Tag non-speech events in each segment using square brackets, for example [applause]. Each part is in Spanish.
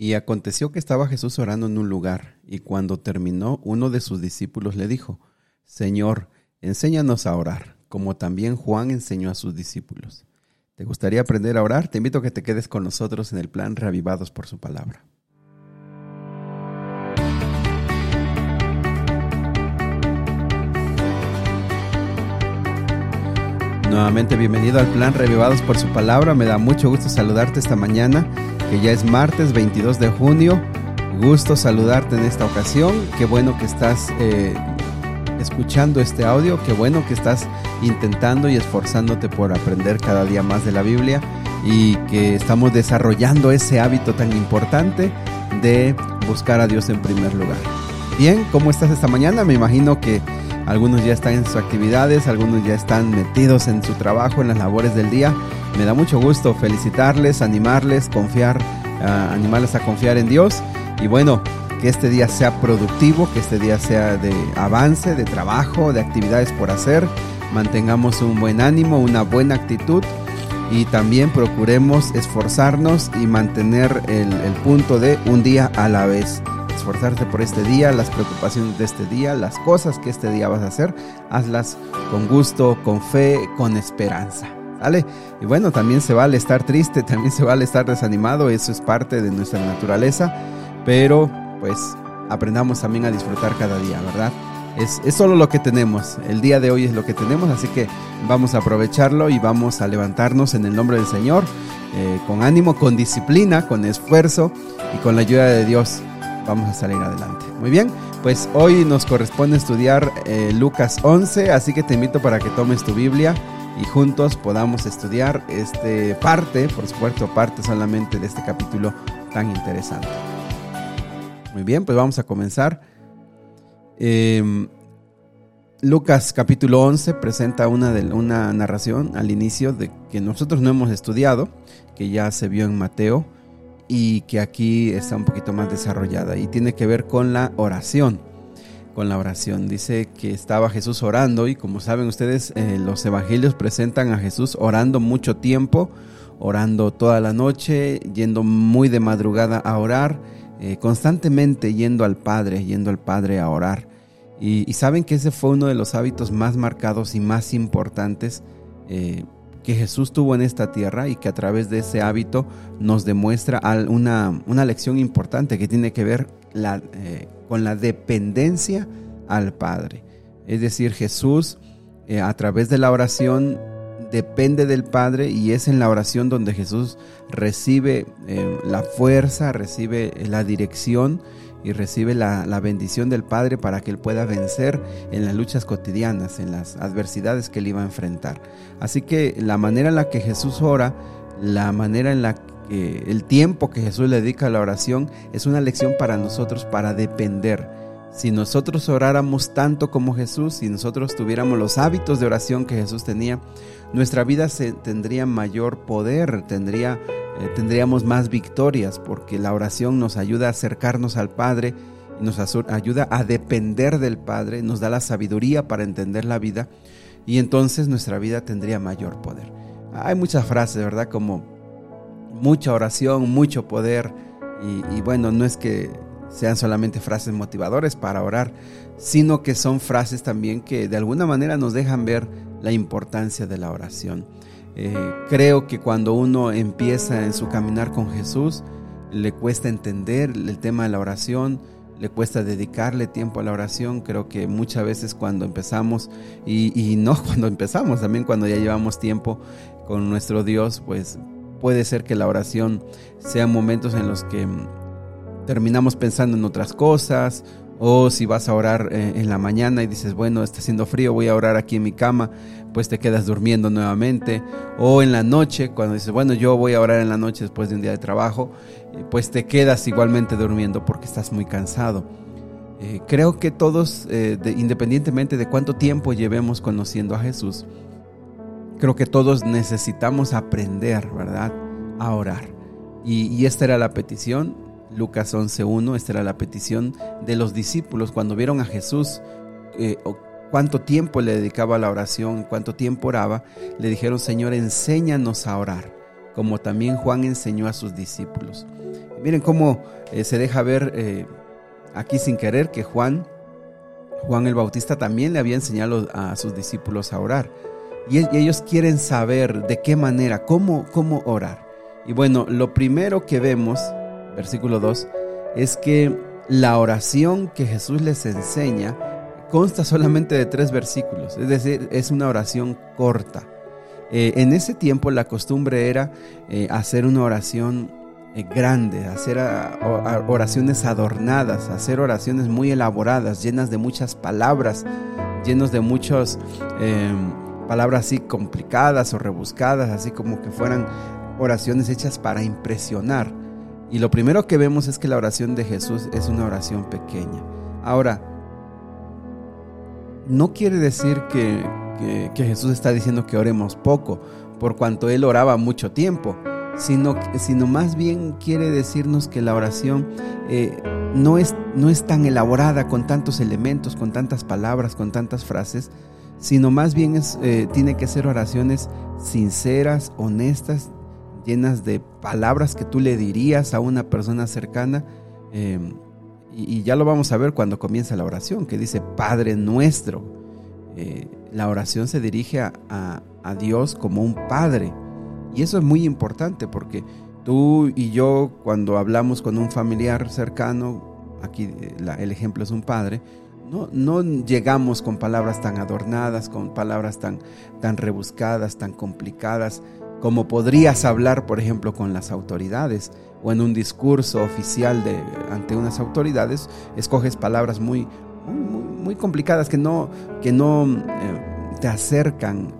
Y aconteció que estaba Jesús orando en un lugar, y cuando terminó, uno de sus discípulos le dijo, Señor, enséñanos a orar, como también Juan enseñó a sus discípulos. ¿Te gustaría aprender a orar? Te invito a que te quedes con nosotros en el plan Reavivados por su palabra. Nuevamente bienvenido al plan Revivados por su palabra. Me da mucho gusto saludarte esta mañana, que ya es martes 22 de junio. Gusto saludarte en esta ocasión. Qué bueno que estás eh, escuchando este audio. Qué bueno que estás intentando y esforzándote por aprender cada día más de la Biblia y que estamos desarrollando ese hábito tan importante de buscar a Dios en primer lugar. Bien, ¿cómo estás esta mañana? Me imagino que algunos ya están en sus actividades, algunos ya están metidos en su trabajo, en las labores del día. Me da mucho gusto felicitarles, animarles, confiar, ah, animarles a confiar en Dios. Y bueno, que este día sea productivo, que este día sea de avance, de trabajo, de actividades por hacer. Mantengamos un buen ánimo, una buena actitud y también procuremos esforzarnos y mantener el, el punto de un día a la vez esforzarte por este día, las preocupaciones de este día, las cosas que este día vas a hacer, hazlas con gusto, con fe, con esperanza. ¿Vale? Y bueno, también se vale estar triste, [laughs] también se vale estar desanimado, eso es parte de nuestra naturaleza, pero pues aprendamos también a disfrutar cada día, ¿verdad? Es, solo lo que tenemos, el día de hoy es lo que tenemos, así que vamos a aprovecharlo y vamos a levantarnos en el nombre del Señor, eh, con ánimo, con disciplina, con esfuerzo y con la ayuda de Dios vamos a salir adelante. Muy bien, pues hoy nos corresponde estudiar eh, Lucas 11, así que te invito para que tomes tu Biblia y juntos podamos estudiar este parte, por supuesto, parte solamente de este capítulo tan interesante. Muy bien, pues vamos a comenzar. Em, Lucas capítulo 11 presenta una, de, una narración al inicio de que nosotros no hemos estudiado, que ya se vio en Mateo y que aquí está un poquito más desarrollada y tiene que ver con la oración. Con la oración. Dice que estaba Jesús orando y como saben ustedes, eh, los evangelios presentan a Jesús orando mucho tiempo, orando toda la noche, yendo muy de madrugada a orar, eh, constantemente yendo al Padre, yendo al Padre a orar. Y, saben que ese fue uno de los hábitos más marcados y más importantes eh, que Jesús tuvo en esta tierra y que a través de ese hábito nos demuestra una, una lección importante que tiene que ver eh, con la dependencia al Padre. Es decir, Jesús eh, a través de la oración depende del Padre y es en la oración donde Jesús recibe eh, la fuerza, recibe la dirección y recibe la, bendición del Padre para que él pueda vencer en las luchas cotidianas, en las adversidades que él iba a enfrentar. Así que la manera en la que Jesús ora, la manera en la que el tiempo que Jesús le dedica a la oración es una lección para nosotros para depender. Si nosotros oráramos tanto como Jesús, si nosotros tuviéramos los hábitos de oración que Jesús tenía, nuestra vida tendría mayor poder, tendría eh, tendríamos más victorias porque la oración nos ayuda a acercarnos al Padre, nos ayuda a depender del Padre, nos da la sabiduría para entender la vida y entonces nuestra vida tendría mayor poder. Hay muchas frases, ¿verdad? Como mucha oración, mucho poder y bueno, no es que sean solamente frases motivadoras para orar, sino que son frases también que de alguna manera nos dejan ver la importancia de la oración. Eh, creo que cuando uno empieza en su caminar con Jesús, le cuesta entender el tema de la oración, le cuesta dedicarle tiempo a la oración. Creo que muchas veces cuando empezamos, y, no [laughs] cuando empezamos, también cuando ya llevamos tiempo con nuestro Dios, pues puede ser que la oración sea momentos en los que terminamos pensando en otras cosas o si vas a orar eh, en la mañana y dices, bueno, está haciendo frío, voy a orar aquí en mi cama, pues te quedas durmiendo nuevamente. O en la noche, cuando dices, bueno, yo voy a orar en la noche después de un día de trabajo, eh, pues te quedas igualmente durmiendo porque estás muy cansado. Eh, creo que todos, independientemente de cuánto tiempo llevemos conociendo a Jesús, creo que todos necesitamos aprender, ¿verdad? A orar. y esta era la petición Lucas 11.1, esta era la petición de los discípulos cuando vieron a Jesús, eh, cuánto tiempo le dedicaba a la oración, cuánto tiempo oraba, le dijeron, Señor, enséñanos a orar, como también Juan enseñó a sus discípulos. Miren cómo eh, se deja ver eh, aquí sin querer que Juan, Juan el Bautista también le había enseñado a sus discípulos a orar. Y, ellos quieren saber de qué manera, cómo, cómo orar. Y bueno, lo primero que vemos, versículo 2, es que la oración que Jesús les enseña consta solamente de tres versículos, es decir, es una oración corta. Eh, en ese tiempo la costumbre era hacer una oración eh, grande, hacer oraciones adornadas, hacer oraciones muy elaboradas, llenas de muchas palabras, llenos de muchas em, palabras así complicadas o rebuscadas, así como que fueran oraciones hechas para impresionar. Y lo primero que vemos es que la oración de Jesús es una oración pequeña. Ahora, no quiere decir que, que Jesús está diciendo que oremos poco, por cuanto él oraba mucho tiempo sino, sino más bien quiere decirnos que la oración eh, no, es, no es tan elaborada con tantos elementos, con tantas palabras, con tantas frases, sino más bien eh, tiene que ser oraciones sinceras, honestas, llenas de palabras que tú le dirías a una persona cercana. Em, y, ya lo vamos a ver cuando comienza la oración, que dice Padre nuestro. Eh, la oración se dirige a, a Dios como un Padre y eso es muy importante porque tú y yo cuando hablamos con un familiar cercano, aquí eh, el ejemplo es un padre, no, no, llegamos con palabras tan adornadas, con palabras tan, tan rebuscadas, tan complicadas, como podrías hablar, por ejemplo, con las autoridades o en un discurso oficial de, ante unas autoridades, escoges palabras muy, muy, complicadas que no, que no eh, te acercan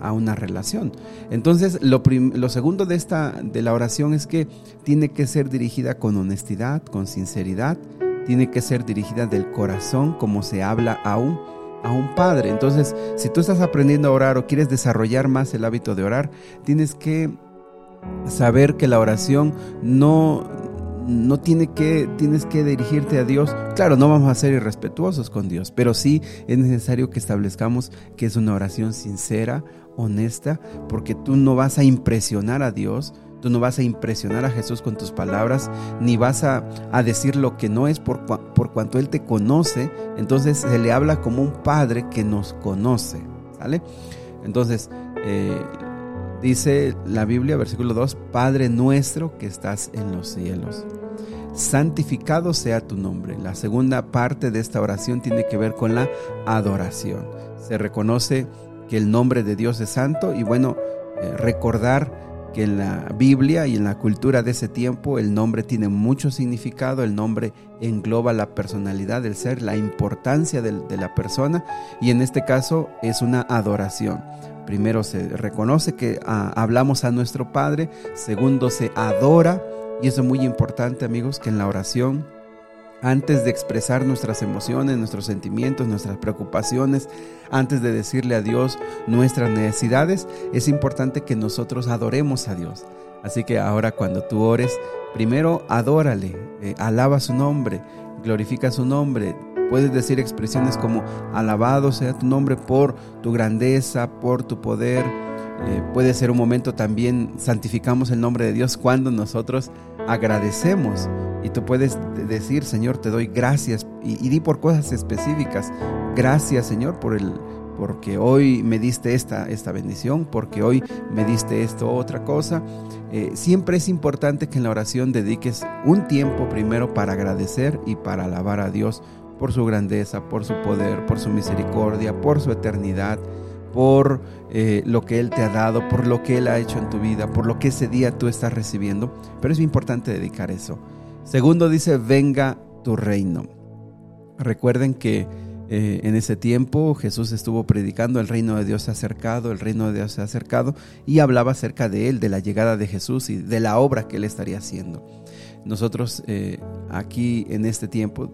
a, una relación. Entonces, lo, lo, segundo de, esta, de la oración es que tiene que ser dirigida con honestidad, con sinceridad, tiene que ser dirigida del corazón, como se habla a un, a un padre. Entonces, si tú estás aprendiendo a orar o quieres desarrollar más el hábito de orar, tienes que saber que la oración no, no tiene que, tienes que dirigirte a Dios. Claro, no vamos a ser irrespetuosos con Dios, pero sí es necesario que establezcamos que es una oración sincera, honesta, porque tú no vas a impresionar a Dios, tú no vas a impresionar a Jesús con tus palabras, ni vas a, decir lo que no es por, por cuanto Él te conoce. Entonces se le habla como un padre que nos conoce. Entonces, eh, Dice la Biblia, versículo 2, Padre nuestro que estás en los cielos. Santificado sea tu nombre. La segunda parte de esta oración tiene que ver con la adoración. Se reconoce que el nombre de Dios es santo y bueno, eh, recordar que en la Biblia y en la cultura de ese tiempo el nombre tiene mucho significado, el nombre engloba la personalidad del ser, la importancia de la persona y en este caso es una adoración. Primero se reconoce que ah, hablamos a nuestro Padre, segundo se adora, y eso es muy importante amigos, que en la oración, antes de expresar nuestras emociones, nuestros sentimientos, nuestras preocupaciones, antes de decirle a Dios nuestras necesidades, es importante que nosotros adoremos a Dios. Así que ahora cuando tú ores, primero adórale, eh, alaba su nombre, glorifica su nombre, Puedes decir expresiones como alabado sea tu nombre por tu grandeza, por tu poder. Eh, puede ser un momento también, santificamos el nombre de Dios cuando nosotros agradecemos. Y tú puedes decir, Señor, te doy gracias. Y, di por cosas específicas. Gracias, Señor, por el, porque hoy me diste esta, esta bendición, porque hoy me diste esto, otra cosa. Eh, siempre es importante que en la oración dediques un tiempo primero para agradecer y para alabar a Dios por su grandeza, por su poder, por su misericordia, por su eternidad, por eh, lo que Él te ha dado, por lo que Él ha hecho en tu vida, por lo que ese día tú estás recibiendo. Pero es importante dedicar eso. Segundo dice, venga tu reino. Recuerden que eh, en ese tiempo Jesús estuvo predicando, el reino de Dios se ha acercado, el reino de Dios se ha acercado y hablaba acerca de Él, de la llegada de Jesús y de la obra que Él estaría haciendo. Nosotros eh, aquí en este tiempo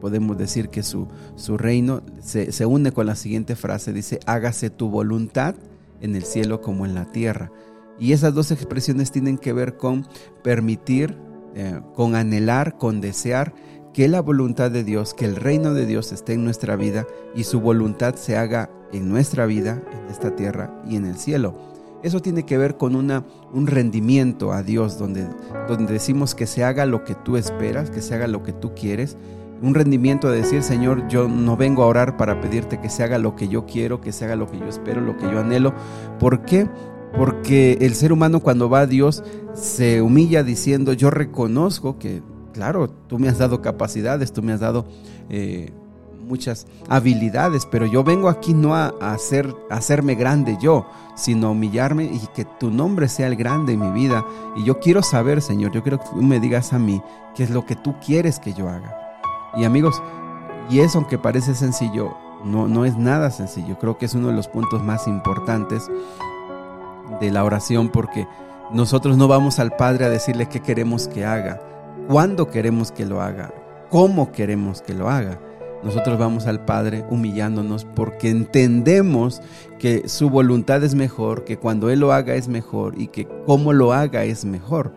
podemos decir que su, su reino se, se, une con la siguiente frase, dice, hágase tu voluntad en el cielo como en la tierra. Y esas dos expresiones tienen que ver con permitir, eh, con anhelar, con desear que la voluntad de Dios, que el reino de Dios esté en nuestra vida y su voluntad se haga en nuestra vida, en esta tierra y en el cielo. Eso tiene que ver con una, un rendimiento a Dios, donde, donde decimos que se haga lo que tú esperas, que se haga lo que tú quieres. Un rendimiento de decir, Señor, yo no vengo a orar para pedirte que se haga lo que yo quiero, que se haga lo que yo espero, lo que yo anhelo. ¿Por qué? Porque el ser humano cuando va a Dios se humilla diciendo, yo reconozco que, claro, tú me has dado capacidades, tú me has dado eh, muchas habilidades, pero yo vengo aquí no a, hacer, a hacerme grande yo, sino a humillarme y que tu nombre sea el grande en mi vida. Y yo quiero saber, Señor, yo quiero que tú me digas a mí qué es lo que tú quieres que yo haga. Y amigos, y eso aunque parece sencillo, no, no es nada sencillo. Creo que es uno de los puntos más importantes de la oración porque nosotros no vamos al Padre a decirle qué queremos que haga, cuándo queremos que lo haga, cómo queremos que lo haga. Nosotros vamos al Padre humillándonos porque entendemos que su voluntad es mejor, que cuando Él lo haga es mejor y que cómo lo haga es mejor.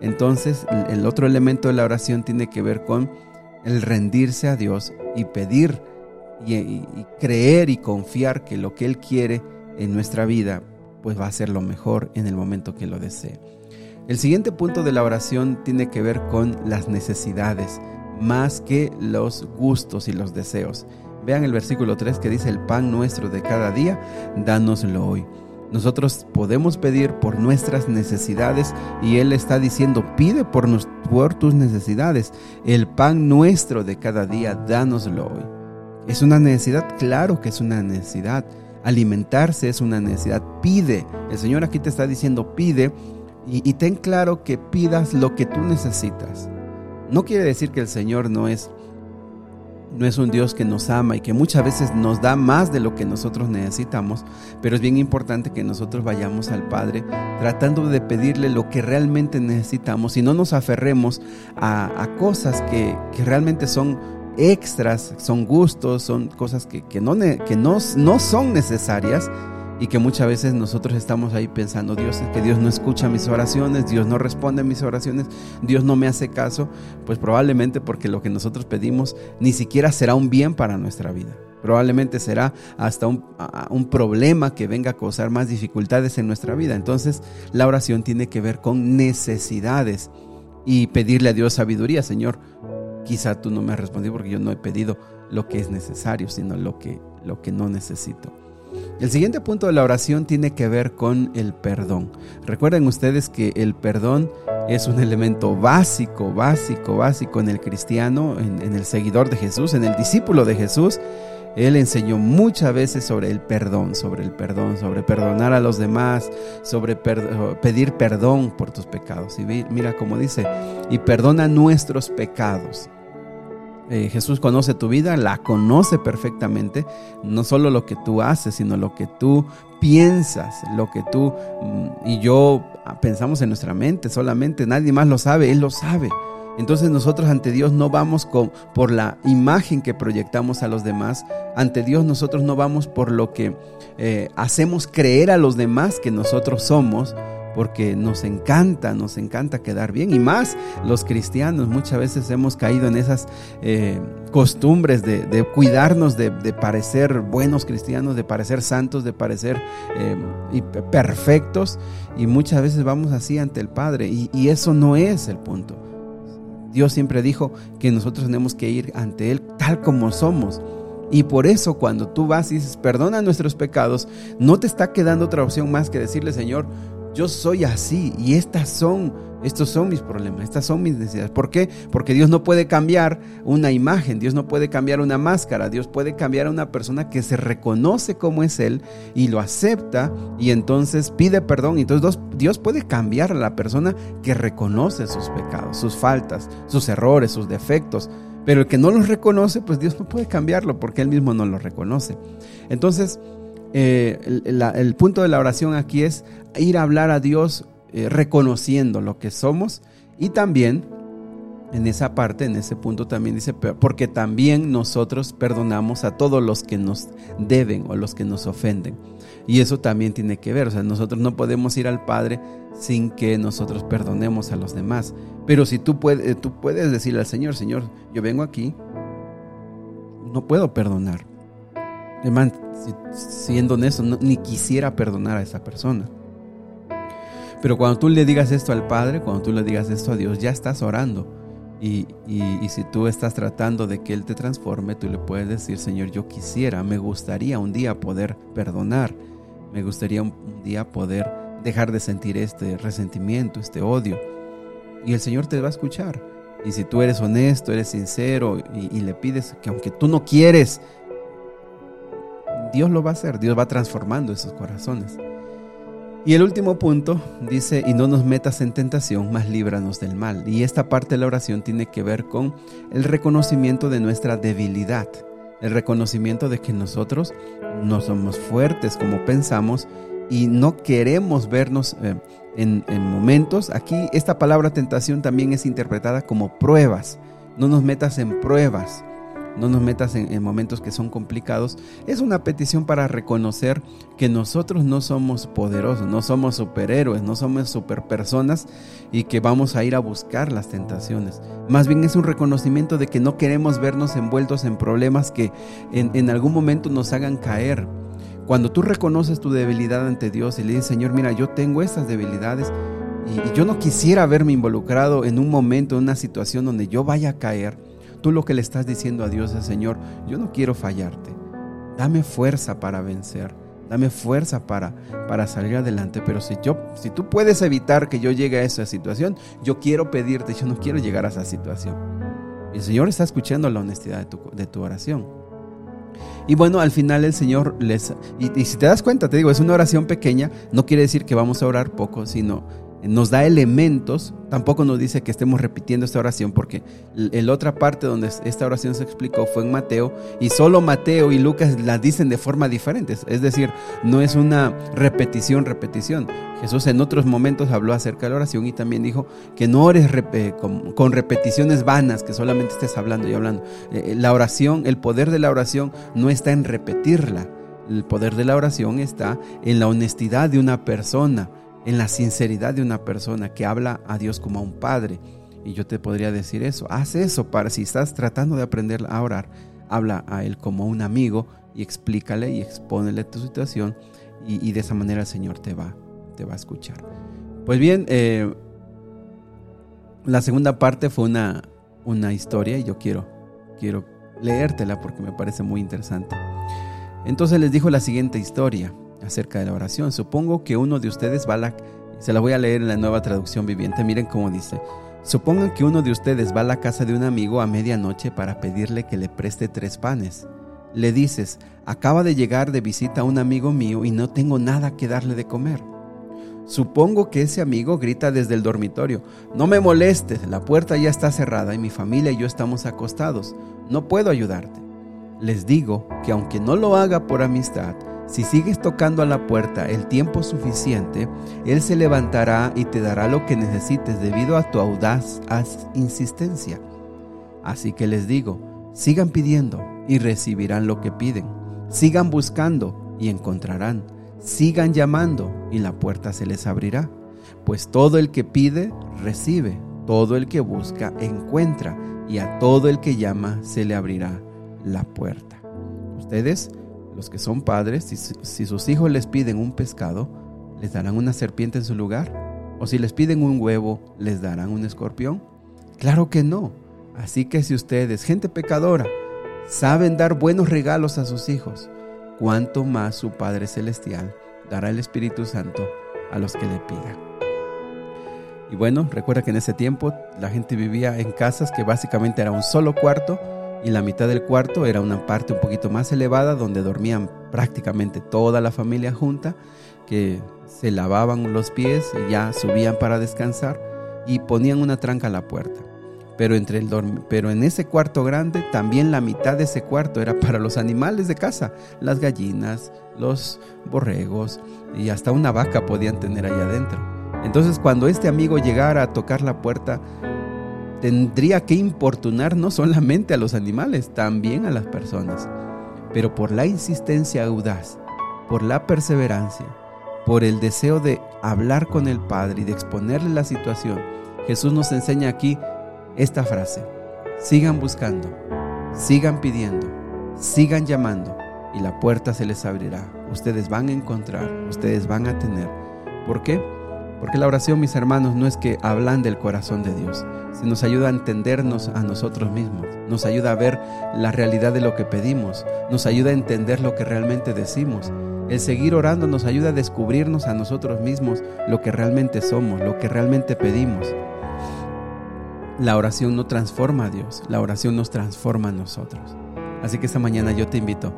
Entonces el otro elemento de la oración tiene que ver con el rendirse a Dios y pedir y, y creer y confiar que lo que Él quiere en nuestra vida pues va a ser lo mejor en el momento que lo desee. El siguiente punto de la oración tiene que ver con las necesidades, más que los gustos y los deseos. Vean el versículo 3 que dice, el pan nuestro de cada día, dánoslo hoy. Nosotros podemos pedir por nuestras necesidades y Él está diciendo, pide por, por tus necesidades. El pan nuestro de cada día, dánoslo hoy. ¿Es una necesidad? Claro que es una necesidad. Alimentarse es una necesidad. Pide. El Señor aquí te está diciendo pide y, ten claro que pidas lo que tú necesitas. No quiere decir que el Señor no es no es un Dios que nos ama y que muchas veces nos da más de lo que nosotros necesitamos, pero es bien importante que nosotros vayamos al Padre tratando de pedirle lo que realmente necesitamos y no nos aferremos a, cosas que, que realmente son extras, son gustos, son cosas que, no, que no, no son necesarias y que muchas veces nosotros estamos ahí pensando, Dios, es que Dios no escucha mis oraciones, Dios no responde a mis oraciones, Dios no me hace caso, pues probablemente porque lo que nosotros pedimos ni siquiera será un bien para nuestra vida. Probablemente será hasta un, un problema que venga a causar más dificultades en nuestra vida. Entonces la oración tiene que ver con necesidades y pedirle a Dios sabiduría, Señor quizá tú no me has respondido porque yo no he pedido lo que es necesario, sino lo que, lo que no necesito. El siguiente punto de la oración tiene que ver con el perdón. Recuerden ustedes que el perdón es un elemento básico, básico, básico en el cristiano, en, en el seguidor de Jesús, en el discípulo de Jesús. Él enseñó muchas veces sobre el perdón, sobre el perdón, sobre perdonar a los demás, sobre pedir perdón por tus pecados. Y mira cómo dice, y perdona nuestros pecados. Eh, Jesús conoce tu vida, la conoce perfectamente, no solo lo que tú haces, sino lo que tú piensas, lo que tú mm, y yo pensamos en nuestra mente solamente, nadie más lo sabe, Él lo sabe. Entonces nosotros ante Dios no vamos por la imagen que proyectamos a los demás. Ante Dios nosotros no vamos por lo que eh, hacemos creer a los demás que nosotros somos, porque nos encanta, nos encanta quedar bien. Y más los cristianos muchas veces hemos caído en esas eh, costumbres de, cuidarnos, de, parecer buenos cristianos, de parecer santos, de parecer eh, perfectos. Y muchas veces vamos así ante el Padre. y eso no es el punto. Dios siempre dijo que nosotros tenemos que ir ante Él tal como somos. Y por eso cuando tú vas y dices, perdona nuestros pecados, no te está quedando otra opción más que decirle, Señor, yo soy así y estas son estos son mis problemas, estas son mis necesidades. ¿Por qué? Porque Dios no puede cambiar una imagen, Dios no puede cambiar una máscara, Dios puede cambiar a una persona que se reconoce como es Él y lo acepta y entonces pide perdón. Entonces Dios puede cambiar a la persona que reconoce sus pecados, sus faltas, sus errores, sus defectos. Pero el que no los reconoce, pues Dios no puede cambiarlo porque Él mismo no los reconoce. Entonces, eh, el punto de la oración aquí es ir a hablar a Dios eh, reconociendo lo que somos y también en esa parte, en ese punto también dice, porque también nosotros perdonamos a todos los que nos deben o los que nos ofenden. Y eso también tiene que ver, o sea, nosotros no podemos ir al Padre sin que nosotros perdonemos a los demás. Pero si tú puedes, tú puedes decirle al Señor, Señor, yo vengo aquí, no puedo perdonar. Además, siendo honesto, ni quisiera perdonar a esa persona Pero cuando tú le digas esto al Padre, cuando tú le digas esto a Dios, ya estás orando. Y, si tú estás tratando de que Él te transforme, tú le puedes decir, Señor, yo quisiera, me gustaría un día poder perdonar, me gustaría un, día poder dejar de sentir este resentimiento, este odio. Y el Señor te va a escuchar. Y si tú eres honesto, eres sincero y, y le pides que aunque tú no quieres, Dios lo va a hacer, Dios va transformando esos corazones. Y el último punto dice, y no nos metas en tentación, mas líbranos del mal. Y esta parte de la oración tiene que ver con el reconocimiento de nuestra debilidad, el reconocimiento de que nosotros no somos fuertes como pensamos y no queremos vernos eh, en, en momentos. Aquí esta palabra tentación también es interpretada como pruebas. No nos metas en pruebas no nos metas en, momentos que son complicados, es una petición para reconocer que nosotros no somos poderosos, no somos superhéroes, no somos superpersonas y que vamos a ir a buscar las tentaciones. Más bien es un reconocimiento de que no queremos vernos envueltos en problemas que en, algún momento nos hagan caer. Cuando tú reconoces tu debilidad ante Dios y le dices, Señor, mira, yo tengo estas debilidades, y, yo no quisiera verme involucrado en un momento, en una situación donde yo vaya a caer. Tú lo que le estás diciendo a Dios es, Señor, yo no quiero fallarte. Dame fuerza para vencer. Dame fuerza para, para salir adelante. Pero si, yo, si tú puedes evitar que yo llegue a esa situación, yo quiero pedirte, yo no quiero llegar a esa situación. El Señor está escuchando la honestidad de tu, de tu oración. Y bueno, al final el Señor les... Y, y, si te das cuenta, te digo, es una oración pequeña, no quiere decir que vamos a orar poco, sino nos da elementos, tampoco nos dice que estemos repitiendo esta oración, porque la otra parte donde esta oración se explicó fue en Mateo, y solo Mateo y Lucas la dicen de forma diferente, es decir, no es una repetición, repetición. Jesús en otros momentos habló acerca de la oración y también dijo que no ores con, repeticiones vanas, que solamente estés hablando y hablando. Eh, eh, la oración, el poder de la oración no está en repetirla, el poder de la oración está en la honestidad de una persona en la sinceridad de una persona que habla a Dios como a un padre. Y yo te podría decir eso, haz eso para si estás tratando de aprender a orar, habla a Él como un amigo y explícale y expónele tu situación y, de esa manera el Señor te va, te va a escuchar. Pues bien, eh, la segunda parte fue una, una historia y yo quiero, quiero leértela porque me parece muy interesante. Entonces les dijo la siguiente historia acerca de la oración. Supongo que uno de ustedes va a la... Se la voy a leer en la nueva traducción viviente. Miren cómo dice. Supongan que uno de ustedes va a la casa de un amigo a medianoche para pedirle que le preste tres panes. Le dices, acaba de llegar de visita un amigo mío y no tengo nada que darle de comer. Supongo que ese amigo grita desde el dormitorio, no me molestes, la puerta ya está cerrada y mi familia y yo estamos acostados, no puedo ayudarte. Les digo que aunque no lo haga por amistad, si sigues tocando a la puerta el tiempo suficiente, Él se levantará y te dará lo que necesites debido a tu audaz insistencia. Así que les digo, sigan pidiendo y recibirán lo que piden. Sigan buscando y encontrarán. Sigan llamando y la puerta se les abrirá. Pues todo el que pide, recibe. Todo el que busca, encuentra. Y a todo el que llama, se le abrirá la puerta. Ustedes los que son padres, si, sus hijos les piden un pescado, ¿les darán una serpiente en su lugar? ¿O si les piden un huevo, les darán un escorpión? Claro que no. Así que si ustedes, gente pecadora, saben dar buenos regalos a sus hijos, cuánto más su Padre Celestial dará el Espíritu Santo a los que le pidan. Y bueno, recuerda que en ese tiempo la gente vivía en casas que básicamente era un solo cuarto y la mitad del cuarto era una parte un poquito más elevada donde dormían prácticamente toda la familia junta, que se lavaban los pies y ya subían para descansar y ponían una tranca a la puerta. Pero, entre el pero en ese cuarto grande, también la mitad de ese cuarto era para los animales de casa, las gallinas, los borregos y hasta una vaca podían tener ahí adentro. Entonces cuando este amigo llegara a tocar la puerta, tendría que importunar no solamente a los animales, también a las personas. Pero por la insistencia audaz, por la perseverancia, por el deseo de hablar con el Padre y de exponerle la situación, Jesús nos enseña aquí esta frase. Sigan buscando, sigan pidiendo, sigan llamando y la puerta se les abrirá. Ustedes van a encontrar, ustedes van a tener. ¿Por qué? Porque la oración, mis hermanos, no es que hablan del corazón de Dios, sino nos ayuda a entendernos a nosotros mismos, nos ayuda a ver la realidad de lo que pedimos, nos ayuda a entender lo que realmente decimos. El seguir orando nos ayuda a descubrirnos a nosotros mismos lo que realmente somos, lo que realmente pedimos. La oración no transforma a Dios, la oración nos transforma a nosotros. Así que esta mañana yo te invito,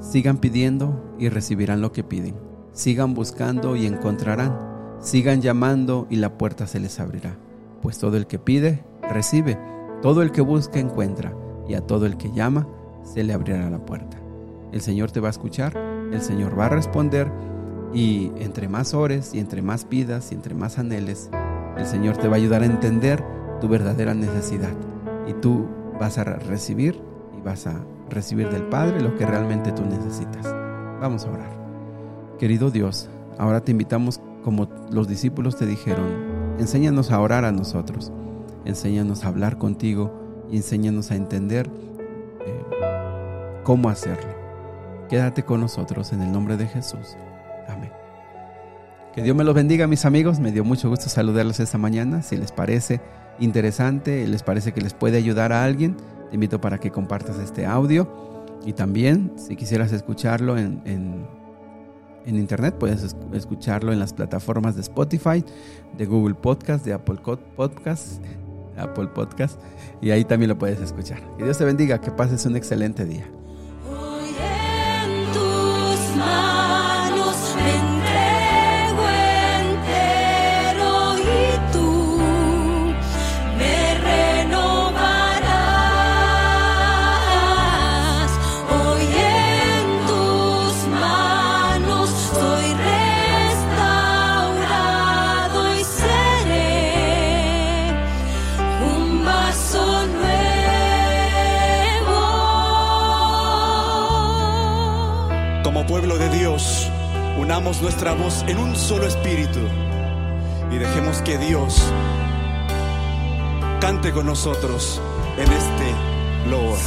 sigan pidiendo y recibirán lo que piden. Sigan buscando y encontrarán. Sigan llamando y la puerta se les abrirá. Pues todo el que pide, recibe. Todo el que busca, encuentra. Y a todo el que llama, se le abrirá la puerta. El Señor te va a escuchar, el Señor va a responder y entre más ores y entre más pidas y entre más anheles, el Señor te va a ayudar a entender tu verdadera necesidad. Y tú vas a recibir y vas a recibir del Padre lo que realmente tú necesitas. Vamos a orar. Querido Dios, ahora te invitamos como los discípulos te dijeron, enséñanos a orar a nosotros, enséñanos a hablar contigo enséñanos a entender eh, cómo hacerlo. Quédate con nosotros en el nombre de Jesús. Amén. Que Dios me los bendiga, mis amigos. Me dio mucho gusto saludarlos esta mañana. Si les parece, interesante, les parece que les puede ayudar a alguien, te invito para que compartas este audio. Y también, si quisieras escucharlo en, en, internet, puedes escucharlo en las plataformas de Spotify, de Google Podcast, de Apple Podcast, Apple y ahí también lo puedes escuchar. Que Dios te bendiga, que pases un excelente día. Pueblo de Dios, unamos nuestra voz en un solo espíritu y dejemos que Dios cante con nosotros en este loor.